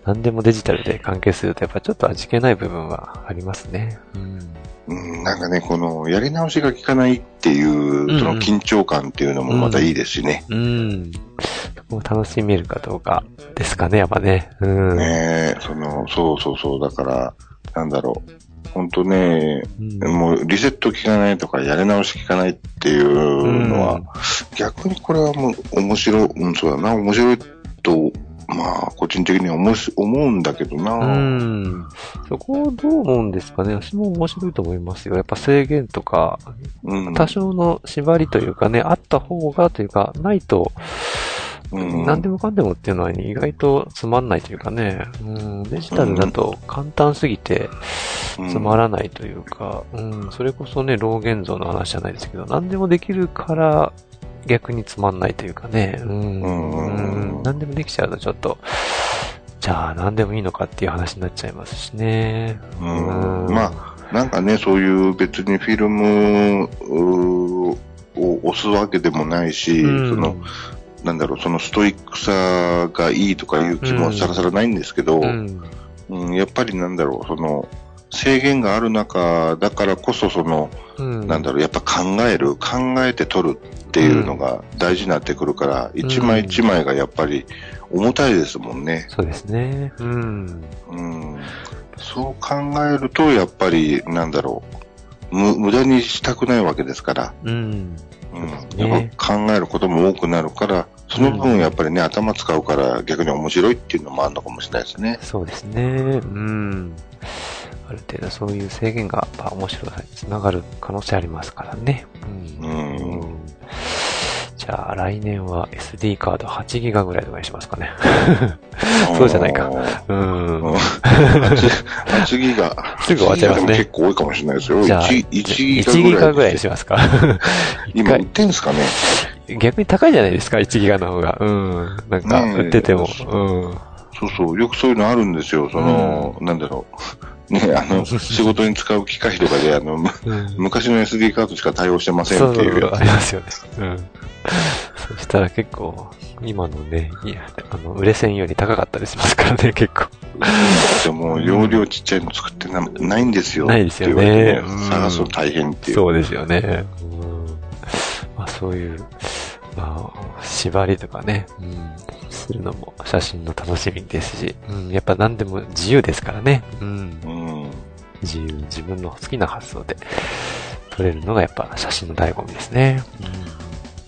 何でもデジタルで関係すると、やっぱちょっと味気ない部分はありますね。うん。うん、なんかね、この、やり直しが効かないっていう、その緊張感っていうのもまたいいですしね。うん。そこを楽しめるかどうかですかね、やっぱね。うん。ねえ、その、そうそうそう、だから、なん。だろう。本当ね、うん。もうリセット効かないとか、やり直し効かないっていうのは、うん。逆にこれはもう面白い、うん、そうだな、面白いと、まあ、個人的には思うし思うんだけどな。うん。そこをどう思うんですかね。私も面白いと思いますよ。やっぱ制限とか、うん。多少の縛りというかね、あった方がというか、ないと、うん何でもかんでもっていうのは意外とつまんないというかね、うん、デジタルだと簡単すぎてつまらないというか、うん、それこそね、老現像の話じゃないですけど、何でもできるから逆につまんないというかね、うん、何でもできちゃうとちょっと、じゃあ何でもいいのかっていう話になっちゃいますしね。うん。まあ、なんかね、そういう別にフィルムを押すわけでもないし、うん。その、なんだろう、そのストイックさがいいとかいう気もさらさらないんですけど、うん、うんやっぱりなんだろう、その、制限がある中だからこそ、その、うん、なんだろう、やっぱ考える、考えて取るっていうのが大事になってくるから、一枚一枚がやっぱり重たいですもんね。そうですね。うん。うん。そう考えると、やっぱり、なんだろう、無無駄にしたくないわけですから、うん。うんねやっぱ考えることも多くなるから、その分やっぱりね、頭使うから逆に面白いっていうのもあるのかもしれないですね。そうですね。うん。ある程度そういう制限がやっぱ面白さにつながる可能性ありますからね。うん。うんうんじゃあ来年は SD カード8ギガぐらいとかにしますかね。そうじゃないかうん。うん8ギガ。すぐ終わっちゃいますね8ギガでも結構多いかもしれないですよ。じゃあ、1, 1ギガぐらいにしますか。今売ってんすかね？逆に高いじゃないですか、1ギガの方が。うん。なんか、売ってても。うん。そうそう、よくそういうのあるんですよ。その、なんだろう。ね、あの、仕事に使う機械とかで、あの、むうん昔の SD カードしか対応してませんそうそうそう、っていうやありますよね。うん。そしたら結構、今のね、いや、あの、売れ線より高かったりしますからね、結構。つ。でも、容量ちっちゃいの作ってなないんですよ。ないですよね探すの大変っていう。そうですよね。うん。まあそういう、まあ、縛りとかね、うん、するのも写真の楽しみですし、うん、やっぱ何でも自由ですからね。うん。うん。自由、自分の好きな発想で撮れるのがやっぱ写真の醍醐味ですね。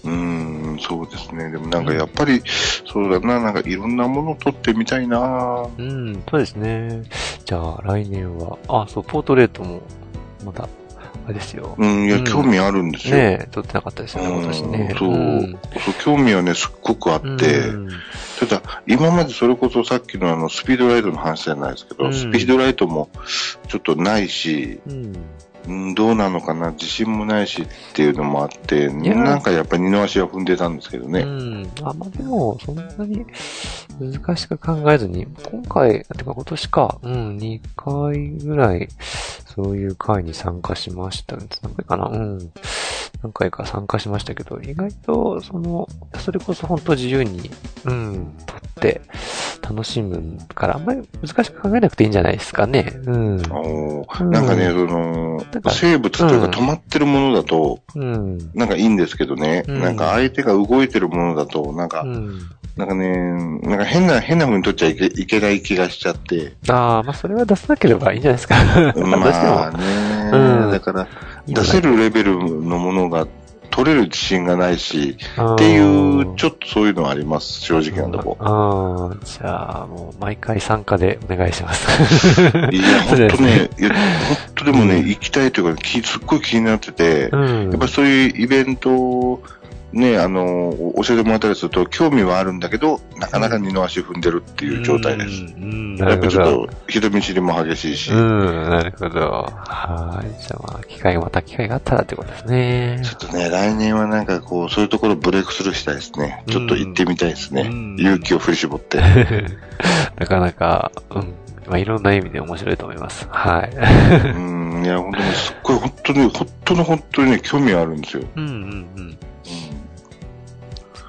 うん、そうですね。でもなんかやっぱり、そうだな、なんかいろんなものを撮ってみたいなうん、そうですね。じゃあ来年は、あ、そう、ポートレートも、また、ですよ。うん、いや、うん興味あるんですよ。ねえ、撮ってなかったですよね、うん今年ね。そう、んそう、興味はね、すっごくあって、うんただ、今までそれこそさっきのあの、スピードライトの話じゃないですけど、うんスピードライトもちょっとないし、うんうん、どうなのかな、自信もないしっていうのもあって、やなんかやっぱり二の足は踏んでたんですけどうね。ん。あ、まあ、でも、そんなに難しく考えずに、今回、てか今年か、うん、2回ぐらい、そういう会に参加しました。何回かなうん。何回か参加しましたけど、意外と、その、それこそ本当自由に、うん、撮って、楽しむから、あんまり難しく考えなくていいんじゃないですかね。うん。なんかね、そのなんか、生物というかうん止まってるものだと、うん。なんかいいんですけどね、うんなんか相手が動いてるものだと、なんか、うん。なんかね、なんか変な、変な風に取っちゃいけいけない気がしちゃって。ああ、まあ、それは出さなければいいんじゃないですか。まあね、うんだから、出せるレベルのものが取れる自信がないし、っっていう、ちょっとそういうのはあります、正直なとこ。ああ、じゃあ、もう毎回参加でお願いします。いや、本当ね、いや、本当でもね、行きたいというか、きすっごい気になってて、うん。やっぱそういうイベントをね、あの、教えてもらったりすると、興味はあるんだけど、なかなか二の足踏んでるっていう状態です。うん。うんなやっぱちるほど。ょっと、人見知りも激しいし、うん、なるほど。はい。じゃあ、まあ、機会が、また機会があったらってことですね。ちょっとね、来年はなんかこう、そういうところブレイクスルーしたいですね。ちょっと行ってみたいですね。うん勇気を振り絞って。なかなか、うん。まあ、いろんな意味で面白いと思います。はい。うん、いや、本当にすっごい、本当に、本当の本当にね、興味あるんですよ。うんうんうん、うん。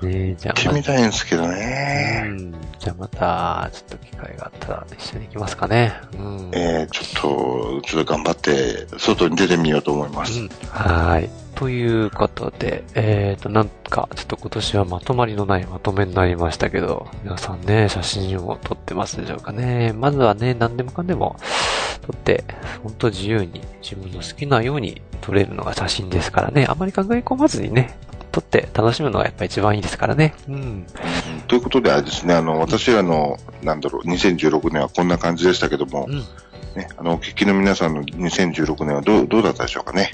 ねえ、じゃあ、行ってみたいんですけどうね。ん。じゃあまた、ちょっと機会があったら一緒に行きますかね。うん。えー、ちょっと、ちょっと頑張って、外に出てみようと思います。うんはい。ということで、えーと、なんか、ちょっと今年はまとまりのないまとめになりましたけど、皆さんね、写真を撮ってますでしょうかね。まずはね、何でもかんでも撮って、ほんと自由に自分の好きなように撮れるのが写真ですからね。あまり考え込まずにね、撮って楽しむのがやっぱ一番いいですからね。うん。ということで、あれですね、あの、私らの、なんだろう、2016年はこんな感じでしたけども、うん。ね、あの、お聞きの皆さんの2016年はどう、どうだったでしょうかね。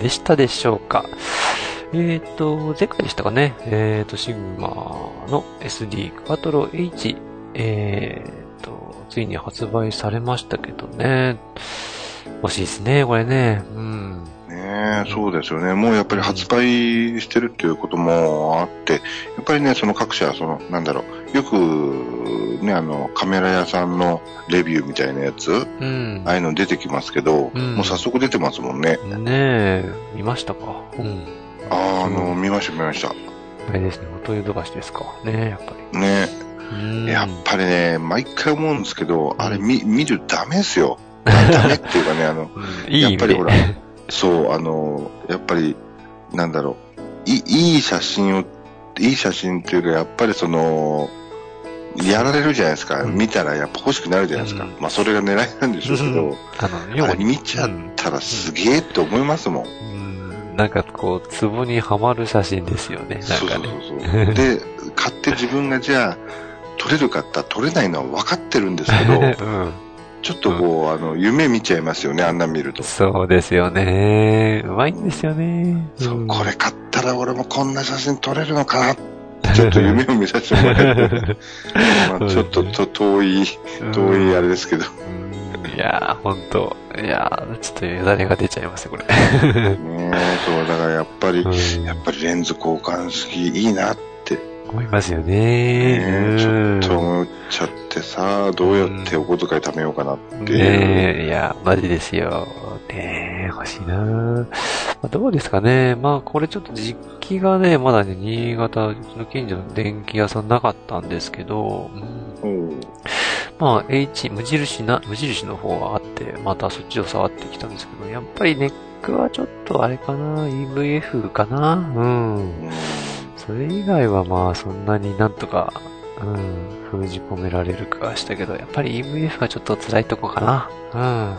でしたでしょうかえっ、と、前回でしたかね、えっ、と、シグマの SD クワトロ H、えっ、と、ついに発売されましたけどね、欲しいですね、これね。うん。ねえ、そうですよね。もうやっぱり発売してるっていうこともあって、やっぱりね、その各社、その、なんだろう、よく、ね、あの、カメラ屋さんのレビューみたいなやつ、うん。ああいうの出てきますけど、うんもう早速出てますもんね。ねえ、見ましたか？うん。ああ、の、見ました見ました。あれですね、フォトヨドバシですか？ねやっぱり。ねうんやっぱりね、毎回思うんですけど、あれ見、見るダメですよ。ダメっていうかね、あの、うんいいやっぱりほら、そう、あの、やっぱり、なんだろう、いいい写真を、いい写真っていうか、やっぱりその、やられるじゃないですか。うん見たらやっぱ欲しくなるじゃないですか。うんまあそれが狙いなんでしょうけど、あの、要は見ちゃったらすげえって思いますもん。うん、なんかこう、ツボにはまる写真ですよね。なんそうそうかね。そうそう。で、買って自分がじゃあ、撮れるかったら撮れないのは分かってるんですけど、うん。ちょっとこう、あの、夢見ちゃいますよね、あんな見ると。そうですよね。うまいんですよね。そう、んこれ買ったら俺もこんな写真撮れるのかな ちょっと夢を見させてもらえる。まあ、ちょっとと遠い、遠いあれですけど。うんいやー、ほんと。いやー、ちょっとよだれが出ちゃいますよ、これ。ねえそう、だからやっぱり、うんやっぱりレンズ交換式いいなって、思いますよね。ねえちょっとうん思っちゃってさ、どうやってお小遣い貯めようかなって。ねえ、いや、マジですよ。ねえ、欲しいなまあどうですかね。まあ、これちょっと実機がね、まだね、新潟、うちの近所の電気屋さんなかったんですけど、うんまあ、H、無印な、無印の方はあって、またそっちを触ってきたんですけど、やっぱりネックはちょっとあれかな、EVF かなうん。うんそれ以外はまあ、そんなになんとか、うん、封じ込められるかはしたけど、やっぱり EVF がちょっと辛いとこかな。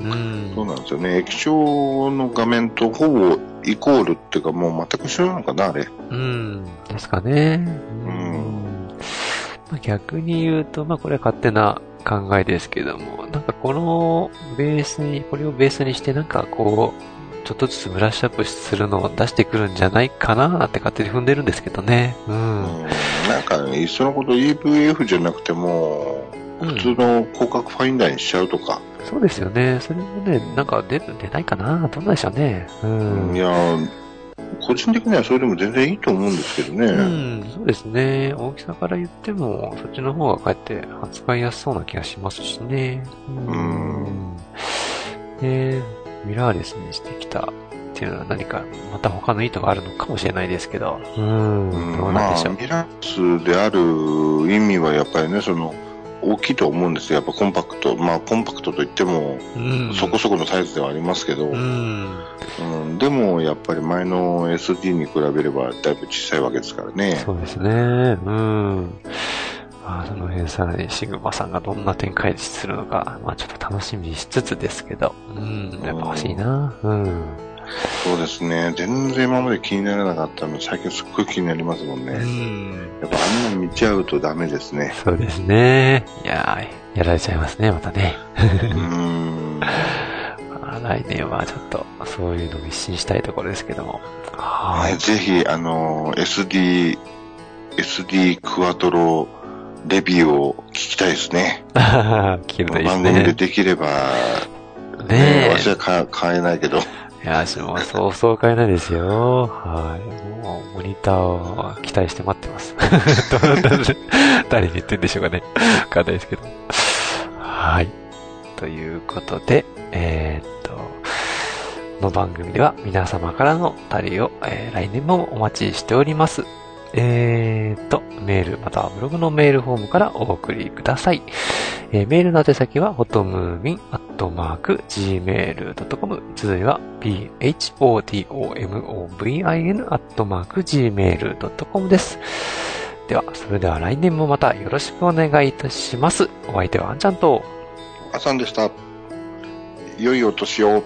うん。うん。そうなんですよね。液晶の画面とほぼイコールっていうか、もう全く一緒なのかな、あれ。うん。ですかね。うんまあ、逆に言うと、まあこれは勝手な考えですけども、なんかこのベースに、これをベースにしてなんかこう、ちょっとずつブラッシュアップするのを出してくるんじゃないかなって勝手に踏んでるんですけどね。う。うんんなんか、いっそのこと EVF じゃなくても、うん普通の広角ファインダーにしちゃうとか。そうですよね。それもね、なんか出る、出ないかなどうなんでしょうね。うん。いやー個人的にはそれでも全然いいと思うんですけどね。うん、そうですね。大きさから言っても、そっちの方がかえって扱いやすそうな気がしますしね。うんで、ミラーレスにしてきたっていうのは何か、また他の意図があるのかもしれないですけど。うーうんん、どうなんまあ、でしょう？ミラスである意味はやっぱりね、その、大きいと思うんですよ。やっぱコンパクト。まあ、コンパクトといっても、うん。そこそこのサイズではありますけど、ううんん。でもやっぱり前の SD に比べればだいぶ小さいわけですからね。そうですね。うん。まあ、その辺さらにシグマさんがどんな展開するのか、まあちょっと楽しみにしつつですけど、うん、やっぱ欲しいな。うん。そうですね。全然今まで気にならなかったの最近すっごい気になりますもんね。うん。やっぱあんなの見ちゃうとダメですね。そうですね。いやー、やられちゃいますね、またね。うーん。まあ来年はちょっと、そういうのを一新したいところですけども。ははい、ぜひ、あの、SD、SD クワトロレビューを聞きたいですね。い。聞けるといいです番組でね。できれば、ねえ私は買買えないけど、いや、私もそう そう買えないですよ。はい。もう、モニターを期待して待ってます。どう誰誰に言ってんでしょうかね。わかんないですけど。はい。ということで、えーっと、この番組では皆様からのたりを、えー来年もお待ちしております。えーっと、メール、またはブログのメールフォームからお送りください。えーメールの宛先は、ホトムーミンアットマーク gmail.com。続いは、photomovin アットマーク gmail.com です。では、それでは来年もまたよろしくお願いいたします。お相手はあんちゃんと、あさんでした。良いお年を。